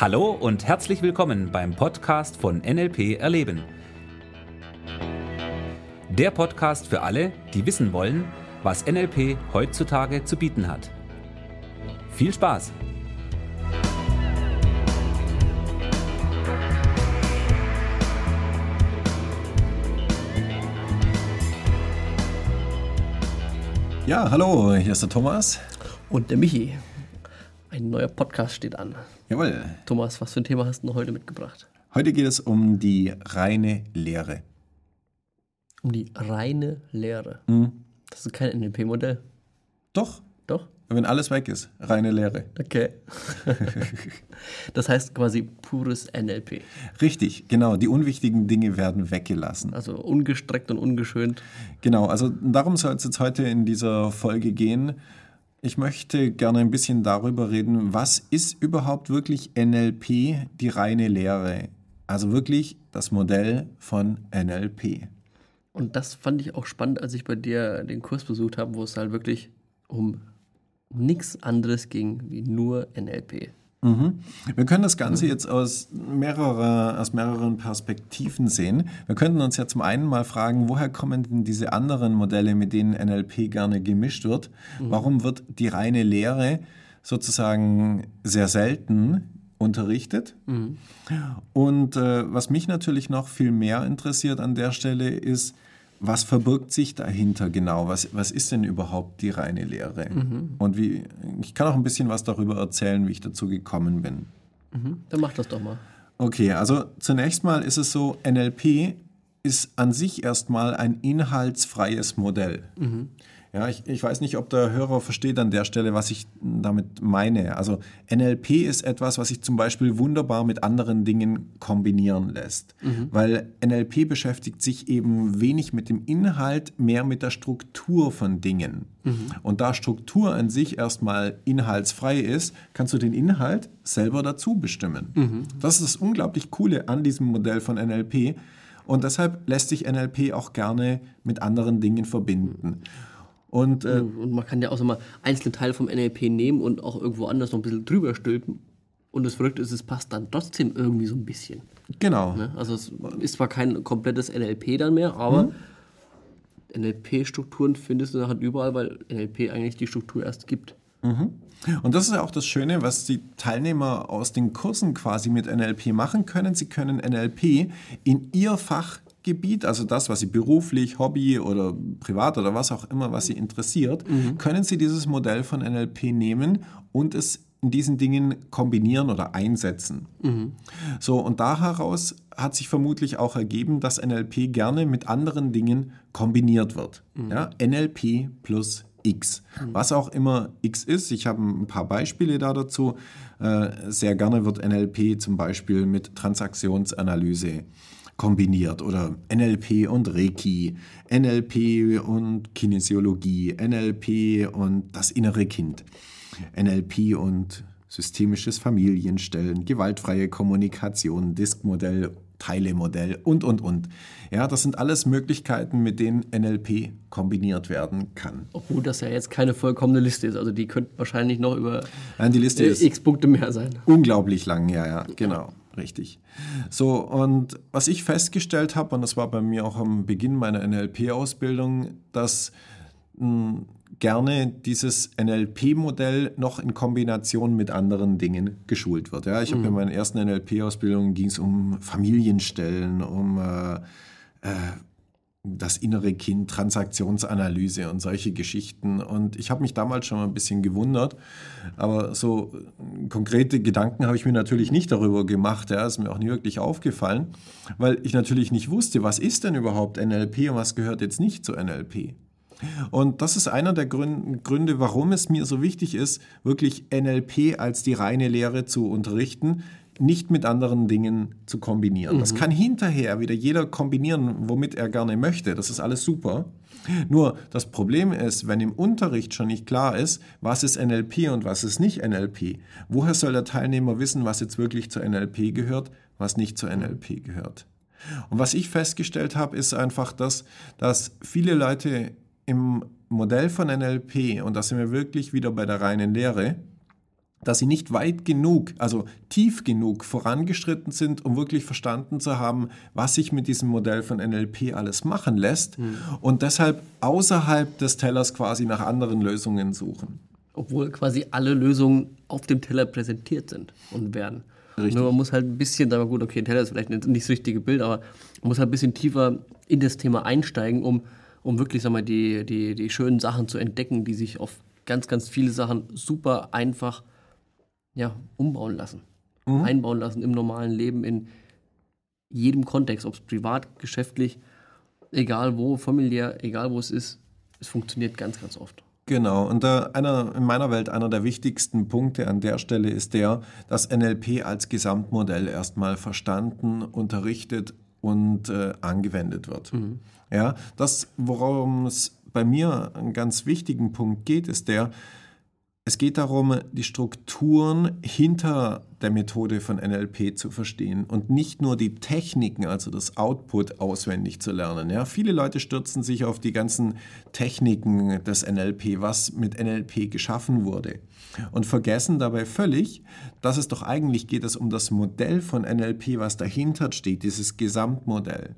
Hallo und herzlich willkommen beim Podcast von NLP Erleben. Der Podcast für alle, die wissen wollen, was NLP heutzutage zu bieten hat. Viel Spaß! Ja, hallo, hier ist der Thomas. Und der Michi. Ein neuer Podcast steht an. Jawohl. Thomas, was für ein Thema hast du heute mitgebracht? Heute geht es um die reine Lehre. Um die reine Lehre. Mhm. Das ist kein NLP-Modell. Doch, Doch? wenn alles weg ist, reine Lehre. Okay. das heißt quasi pures NLP. Richtig, genau. Die unwichtigen Dinge werden weggelassen. Also ungestreckt und ungeschönt. Genau, also darum soll es jetzt heute in dieser Folge gehen. Ich möchte gerne ein bisschen darüber reden, was ist überhaupt wirklich NLP, die reine Lehre? Also wirklich das Modell von NLP. Und das fand ich auch spannend, als ich bei dir den Kurs besucht habe, wo es halt wirklich um nichts anderes ging wie nur NLP. Mhm. Wir können das Ganze jetzt aus, mehrere, aus mehreren Perspektiven sehen. Wir könnten uns ja zum einen mal fragen, woher kommen denn diese anderen Modelle, mit denen NLP gerne gemischt wird? Warum wird die reine Lehre sozusagen sehr selten unterrichtet? Und äh, was mich natürlich noch viel mehr interessiert an der Stelle ist, was verbirgt sich dahinter genau? Was, was ist denn überhaupt die reine Lehre? Und wie, ich kann auch ein bisschen was darüber erzählen, wie ich dazu gekommen bin. Mhm. Dann mach das doch mal. Okay, also zunächst mal ist es so, NLP ist an sich erstmal ein inhaltsfreies Modell. Ja, ich, ich weiß nicht, ob der Hörer versteht an der Stelle, was ich damit meine. Also NLP ist etwas, was sich zum Beispiel wunderbar mit anderen Dingen kombinieren lässt. Weil NLP beschäftigt sich eben wenig mit dem Inhalt, mehr mit der Struktur von Dingen. Und da Struktur an sich erstmal inhaltsfrei ist, kannst du den Inhalt selber dazu bestimmen. Das ist das unglaublich Coole an diesem Modell von NLP. Und deshalb lässt sich NLP auch gerne mit anderen Dingen verbinden. Und äh, Und man kann ja auch so mal einzelne Teile vom NLP nehmen und auch irgendwo anders noch ein bisschen drüber stülpen. Und das Verrückte ist, es passt dann trotzdem irgendwie so ein bisschen. genau. Ne? Also es ist zwar kein komplettes NLP dann mehr, aber NLP-Strukturen findest du halt überall, weil NLP eigentlich die Struktur erst gibt. Und das ist ja auch das Schöne, was die Teilnehmer aus den Kursen quasi mit NLP machen können. Sie können NLP in ihr Fachgebiet, also das, was sie beruflich, Hobby oder privat oder was auch immer, was sie interessiert, können sie dieses Modell von NLP nehmen und es in diesen Dingen kombinieren oder einsetzen. So, und da heraus hat sich vermutlich auch ergeben, dass NLP gerne mit anderen Dingen kombiniert wird. Ja, NLP plus X. Was auch immer X ist, ich habe ein paar Beispiele da dazu. Äh, Sehr gerne wird NLP zum Beispiel mit Transaktionsanalyse kombiniert oder NLP und Reiki, NLP und Kinesiologie, NLP und das innere Kind, NLP und systemisches Familienstellen, gewaltfreie Kommunikation, Diskmodell, Teilemodell und, und, und. Ja, das sind alles Möglichkeiten, mit denen NLP kombiniert werden kann. Obwohl das ja jetzt keine vollkommene Liste ist. Also die könnte wahrscheinlich noch über Nein, die Liste äh, x Punkte mehr sein. unglaublich lang, ja, ja, genau, richtig. So, und was ich festgestellt habe, und das war bei mir auch am Beginn meiner NLP-Ausbildung, dass mh, gerne dieses NLP-Modell noch in Kombination mit anderen Dingen geschult wird. Ja, ich habe in meiner ersten NLP-Ausbildung ging es um Familienstellen, um äh, äh, das innere Kind, Transaktionsanalyse und solche Geschichten. Und ich habe mich damals schon mal ein bisschen gewundert, aber so äh, konkrete Gedanken habe ich mir natürlich nicht darüber gemacht. Ja, ist mir auch nie wirklich aufgefallen, weil ich natürlich nicht wusste, was ist denn überhaupt NLP und was gehört jetzt nicht zu NLP. Und das ist einer der Grün- Gründe, warum es mir so wichtig ist, wirklich NLP als die reine Lehre zu unterrichten, nicht mit anderen Dingen zu kombinieren. Das kann hinterher wieder jeder kombinieren, womit er gerne möchte. Das ist alles super. Nur das Problem ist, wenn im Unterricht schon nicht klar ist, was ist NLP und was ist nicht NLP, woher soll der Teilnehmer wissen, was jetzt wirklich zur NLP gehört, was nicht zur NLP gehört? Und was ich festgestellt habe, ist einfach das, dass viele Leute im Modell von NLP, und da sind wir wirklich wieder bei der reinen Lehre, dass sie nicht weit genug, also tief genug vorangeschritten sind, um wirklich verstanden zu haben, was sich mit diesem Modell von NLP alles machen lässt mhm. und deshalb außerhalb des Tellers quasi nach anderen Lösungen suchen. Obwohl quasi alle Lösungen auf dem Teller präsentiert sind und werden. Richtig. Nur man muss halt ein bisschen, sagen wir gut, okay, ein Teller ist vielleicht nicht das richtige Bild, aber man muss halt ein bisschen tiefer in das Thema einsteigen, um, um wirklich sag mal, die, die, die schönen Sachen zu entdecken, die sich auf ganz, ganz viele Sachen super einfach ja, umbauen lassen, mhm. einbauen lassen im normalen Leben, in jedem Kontext, ob es privat, geschäftlich, egal wo, familiär, egal wo es ist, es funktioniert ganz, ganz oft. Genau, und äh, einer, in meiner Welt einer der wichtigsten Punkte an der Stelle ist der, dass NLP als Gesamtmodell erstmal verstanden, unterrichtet und äh, angewendet wird. Mhm. Ja, das, worum es bei mir einen ganz wichtigen Punkt geht, ist der, es geht darum, die Strukturen hinter der Methode von NLP zu verstehen und nicht nur die Techniken, also das Output auswendig zu lernen. Ja, viele Leute stürzen sich auf die ganzen Techniken des NLP, was mit NLP geschaffen wurde und vergessen dabei völlig, dass es doch eigentlich geht es um das Modell von NLP, was dahinter steht, dieses Gesamtmodell.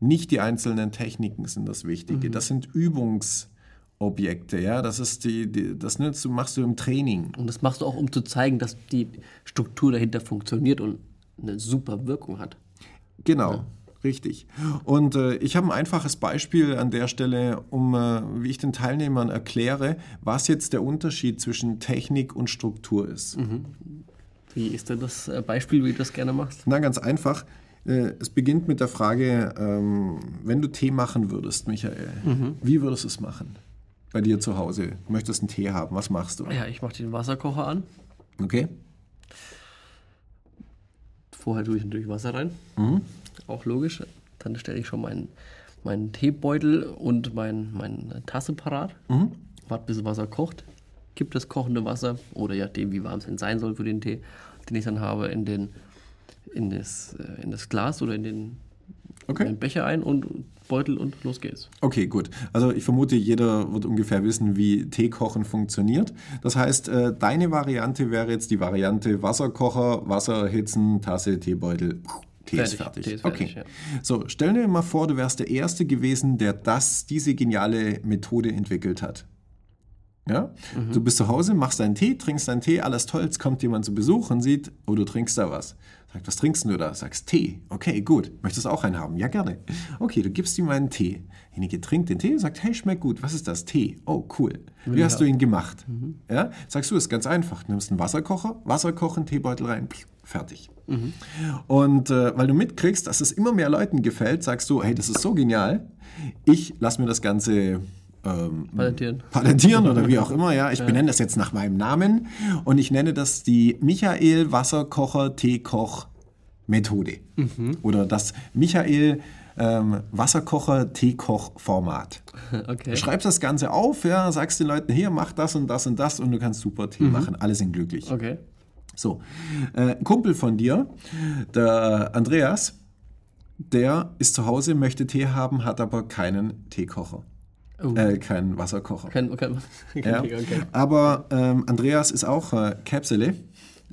Nicht die einzelnen Techniken sind das Wichtige, mhm. das sind Übungs Objekte, ja, das ist die, die, das nutzt du, machst du im Training. Und das machst du auch, um zu zeigen, dass die Struktur dahinter funktioniert und eine super Wirkung hat. Genau, ja. richtig. Und äh, ich habe ein einfaches Beispiel an der Stelle, um, äh, wie ich den Teilnehmern erkläre, was jetzt der Unterschied zwischen Technik und Struktur ist. Mhm. Wie ist denn das äh, Beispiel, wie du das gerne machst? Na, ganz einfach. Äh, es beginnt mit der Frage, ähm, wenn du Tee machen würdest, Michael, mhm. wie würdest du es machen? Bei dir zu Hause? Du möchtest einen Tee haben. Was machst du? Ja, ich mache den Wasserkocher an. Okay. Vorher tue ich natürlich Wasser rein. Mhm. Auch logisch. Dann stelle ich schon meinen, meinen Teebeutel und mein, meine Tasse parat. Mhm. Warte, bis das Wasser kocht. Kipp das kochende Wasser oder ja, dem, wie warm es denn sein soll für den Tee, den ich dann habe, in, den, in, das, äh, in das Glas oder in den, okay. in den Becher ein und Beutel und los geht's. Okay, gut. Also ich vermute, jeder wird ungefähr wissen, wie Teekochen funktioniert. Das heißt, äh, deine Variante wäre jetzt die Variante Wasserkocher, Wasser erhitzen, Tasse, Teebeutel. Tee fertig. ist fertig. Tee ist fertig okay. Ja. So, stell dir mal vor, du wärst der Erste gewesen, der das, diese geniale Methode entwickelt hat. Ja? Mhm. Du bist zu Hause, machst deinen Tee, trinkst deinen Tee, alles toll, jetzt kommt jemand zu Besuch und sieht, oh, du trinkst da was. Sagt, was trinkst du da? Sagst, Tee. Okay, gut. Möchtest du auch einen haben? Ja, gerne. Okay, du gibst ihm einen Tee. Derjenige trinkt den Tee und sagt, hey, schmeckt gut. Was ist das? Tee. Oh, cool. Wie hast du ihn gemacht? Mhm. Ja? Sagst du, ist ganz einfach. Du nimmst einen Wasserkocher, Wasser kochen, Teebeutel rein, fertig. Mhm. Und äh, weil du mitkriegst, dass es immer mehr Leuten gefällt, sagst du, hey, das ist so genial. Ich lasse mir das Ganze ähm, patentieren. patentieren oder wie auch immer. Ja, ich ja. benenne das jetzt nach meinem Namen und ich nenne das die Michael Wasserkocher Teekoch Methode mhm. oder das Michael ähm, Wasserkocher Teekoch Format. Okay. Du schreibst das Ganze auf, ja, sagst den Leuten hier mach das und das und das und du kannst super Tee mhm. machen. Alle sind glücklich. Okay. So, äh, ein Kumpel von dir, der Andreas, der ist zu Hause, möchte Tee haben, hat aber keinen Teekocher. Oh. Äh, kein Wasserkocher. Kein, kein, ja. okay. Aber ähm, Andreas ist auch äh, Käpsele.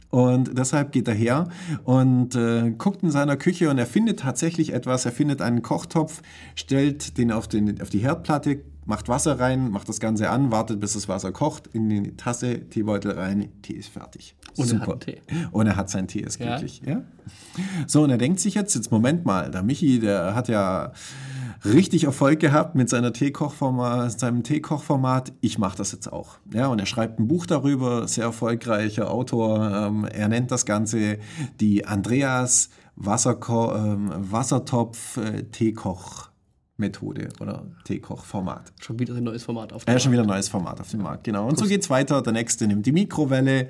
Und deshalb geht er her und äh, guckt in seiner Küche und er findet tatsächlich etwas. Er findet einen Kochtopf, stellt den auf, den auf die Herdplatte, macht Wasser rein, macht das Ganze an, wartet, bis das Wasser kocht, in die Tasse, Teebeutel rein, Tee ist fertig. Und Super. er hat Tee. Und er hat seinen Tee, ist glücklich. Ja? ja? So, und er denkt sich jetzt, jetzt Moment mal, der Michi, der hat ja richtig Erfolg gehabt mit seiner seinem Teekochformat. Ich mache das jetzt auch. Ja, und er schreibt ein Buch darüber, sehr erfolgreicher Autor. Ähm, er nennt das Ganze die Andreas Wasserko ähm, Wassertopf äh, Teekoch Methode oder Teekoch-Format. Schon wieder ein neues Format auf dem ja, Markt. schon wieder ein neues Format auf dem Markt, genau. Und so geht es weiter. Der nächste nimmt die Mikrowelle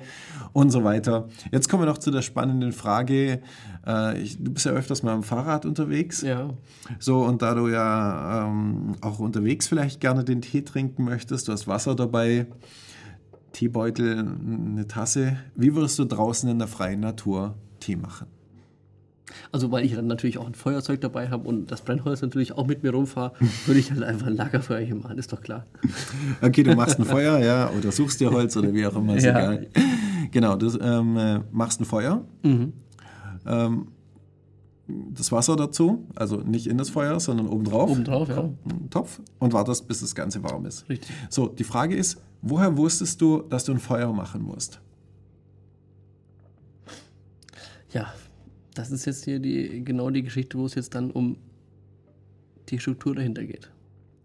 und so weiter. Jetzt kommen wir noch zu der spannenden Frage. Äh, ich, du bist ja öfters mal am Fahrrad unterwegs. Ja. So, und da du ja ähm, auch unterwegs vielleicht gerne den Tee trinken möchtest, du hast Wasser dabei, Teebeutel, eine Tasse. Wie würdest du draußen in der freien Natur Tee machen? Also weil ich dann natürlich auch ein Feuerzeug dabei habe und das Brennholz natürlich auch mit mir rumfahre, würde ich halt einfach ein Lagerfeuer hier machen, ist doch klar. Okay, du machst ein Feuer, ja, oder suchst dir Holz oder wie auch immer, ist ja. egal. Genau, du ähm, äh, machst ein Feuer. Mhm. Ähm, das Wasser dazu, also nicht in das Feuer, sondern obendrauf. Obendrauf, ja. Topf und wartest, bis das Ganze warm ist. Richtig. So, die Frage ist, woher wusstest du, dass du ein Feuer machen musst? Ja, das ist jetzt hier die, genau die Geschichte, wo es jetzt dann um die Struktur dahinter geht.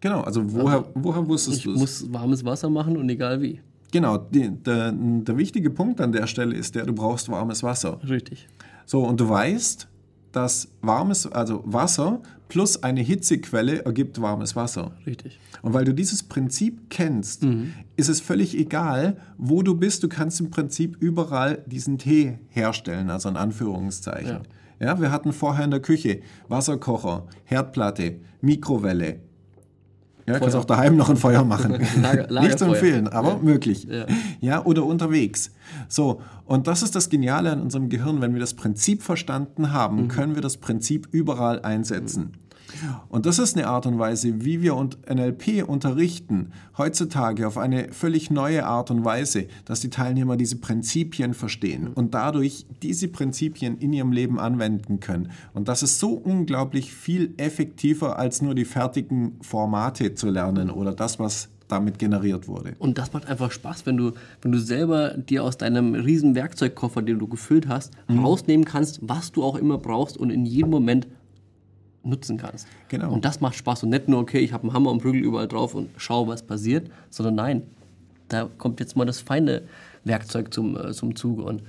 Genau, also woher, woher wusstest Ich du es? muss warmes Wasser machen und egal wie. Genau, die, der, der wichtige Punkt an der Stelle ist der, du brauchst warmes Wasser. Richtig. So, und du weißt, dass warmes, also Wasser plus eine Hitzequelle ergibt warmes Wasser. Richtig. Und weil du dieses Prinzip kennst, ist es völlig egal, wo du bist. Du kannst im Prinzip überall diesen Tee herstellen, also in Anführungszeichen. Ja. wir hatten vorher in der Küche Wasserkocher, Herdplatte, Mikrowelle. Ja, du kannst auch daheim noch ein Feuer machen. Lager- Nicht zu Lagerfeuer. empfehlen, aber möglich. Ja. ja, oder unterwegs. So, und das ist das Geniale an unserem Gehirn. Wenn wir das Prinzip verstanden haben, können wir das Prinzip überall einsetzen. Und das ist eine Art und Weise, wie wir und NLP unterrichten, heutzutage auf eine völlig neue Art und Weise, dass die Teilnehmer diese Prinzipien verstehen und dadurch diese Prinzipien in ihrem Leben anwenden können. Und das ist so unglaublich viel effektiver, als nur die fertigen Formate zu lernen oder das, was damit generiert wurde. Und das macht einfach Spaß, wenn du, wenn du selber dir aus deinem riesen Werkzeugkoffer, den du gefüllt hast, Mhm. rausnehmen kannst, was du auch immer brauchst und in jedem Moment nutzen kannst. Genau. Und das macht Spaß und nicht nur, okay, ich habe einen Hammer und Prügel überall drauf und schau, was passiert, sondern nein, da kommt jetzt mal das feine Werkzeug zum, äh, zum Zuge und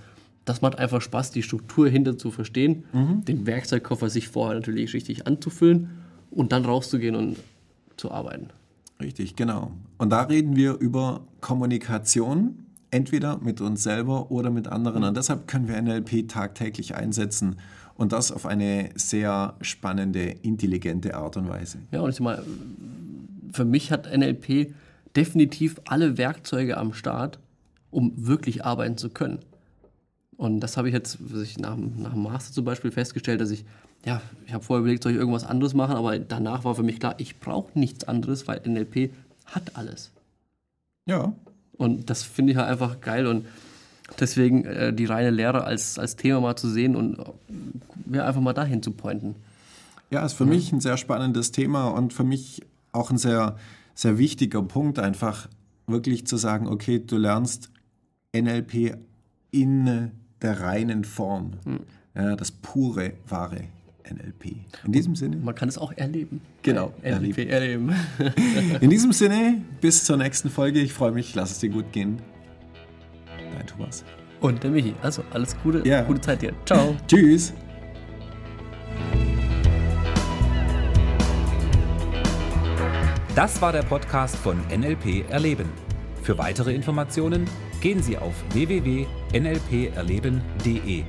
das macht einfach Spaß, die Struktur hinter zu verstehen, Mhm. den Werkzeugkoffer sich vorher natürlich richtig anzufüllen und dann rauszugehen und zu arbeiten. Richtig, genau. Und da reden wir über Kommunikation, entweder mit uns selber oder mit anderen. Und deshalb können wir NLP tagtäglich einsetzen und das auf eine sehr spannende, intelligente Art und Weise. Ja, und ich mal, für mich hat NLP definitiv alle Werkzeuge am Start, um wirklich arbeiten zu können. Und das habe ich jetzt was ich nach, dem- nach dem Master zum Beispiel festgestellt, dass ich, ja, ich habe vorher überlegt, soll ich irgendwas anderes machen, aber danach war für mich klar, ich brauche nichts anderes, weil NLP hat alles. Ja, Und das finde ich halt einfach geil und deswegen äh, die reine Lehre als, als Thema mal zu sehen und äh, ja, einfach mal dahin zu pointen. ja, ist für mich ein sehr spannendes Thema und für mich auch ein sehr, sehr wichtiger Punkt, einfach wirklich zu sagen, okay, du lernst NLP in der reinen Form. Ja, das pure, wahre NLP. In diesem Sinne. Man kann es auch erleben. Genau, NLP erleben. In diesem Sinne, bis zur nächsten Folge. Ich freue mich, lass es dir gut gehen. Dein Thomas. Und der Michi. Also alles Gute, Ja. gute Zeit dir. Ciao. Tschüss. Das war der Podcast von NLP Erleben. Für weitere Informationen gehen Sie auf www.nlperleben.de.